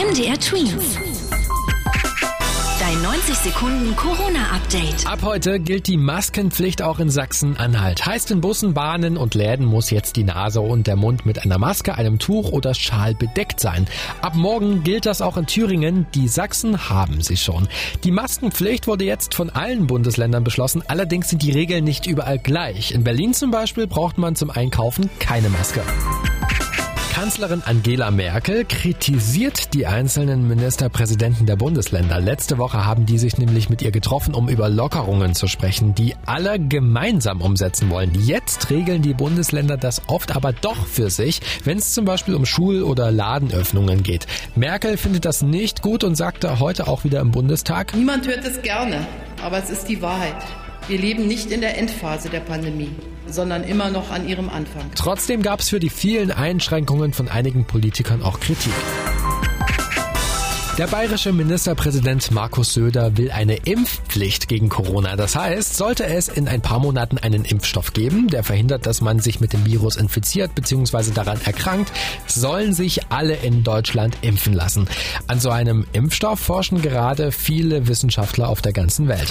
MDR Twins. Dein 90 Sekunden Corona-Update. Ab heute gilt die Maskenpflicht auch in Sachsen-Anhalt. Heißt in Bussen, Bahnen und Läden muss jetzt die Nase und der Mund mit einer Maske, einem Tuch oder Schal bedeckt sein. Ab morgen gilt das auch in Thüringen. Die Sachsen haben sie schon. Die Maskenpflicht wurde jetzt von allen Bundesländern beschlossen. Allerdings sind die Regeln nicht überall gleich. In Berlin zum Beispiel braucht man zum Einkaufen keine Maske. Kanzlerin Angela Merkel kritisiert die einzelnen Ministerpräsidenten der Bundesländer. Letzte Woche haben die sich nämlich mit ihr getroffen, um über Lockerungen zu sprechen, die alle gemeinsam umsetzen wollen. Jetzt regeln die Bundesländer das oft aber doch für sich, wenn es zum Beispiel um Schul- oder Ladenöffnungen geht. Merkel findet das nicht gut und sagte heute auch wieder im Bundestag, Niemand hört es gerne, aber es ist die Wahrheit. Wir leben nicht in der Endphase der Pandemie, sondern immer noch an ihrem Anfang. Trotzdem gab es für die vielen Einschränkungen von einigen Politikern auch Kritik. Der bayerische Ministerpräsident Markus Söder will eine Impfpflicht gegen Corona. Das heißt, sollte es in ein paar Monaten einen Impfstoff geben, der verhindert, dass man sich mit dem Virus infiziert bzw. daran erkrankt, sollen sich alle in Deutschland impfen lassen. An so einem Impfstoff forschen gerade viele Wissenschaftler auf der ganzen Welt.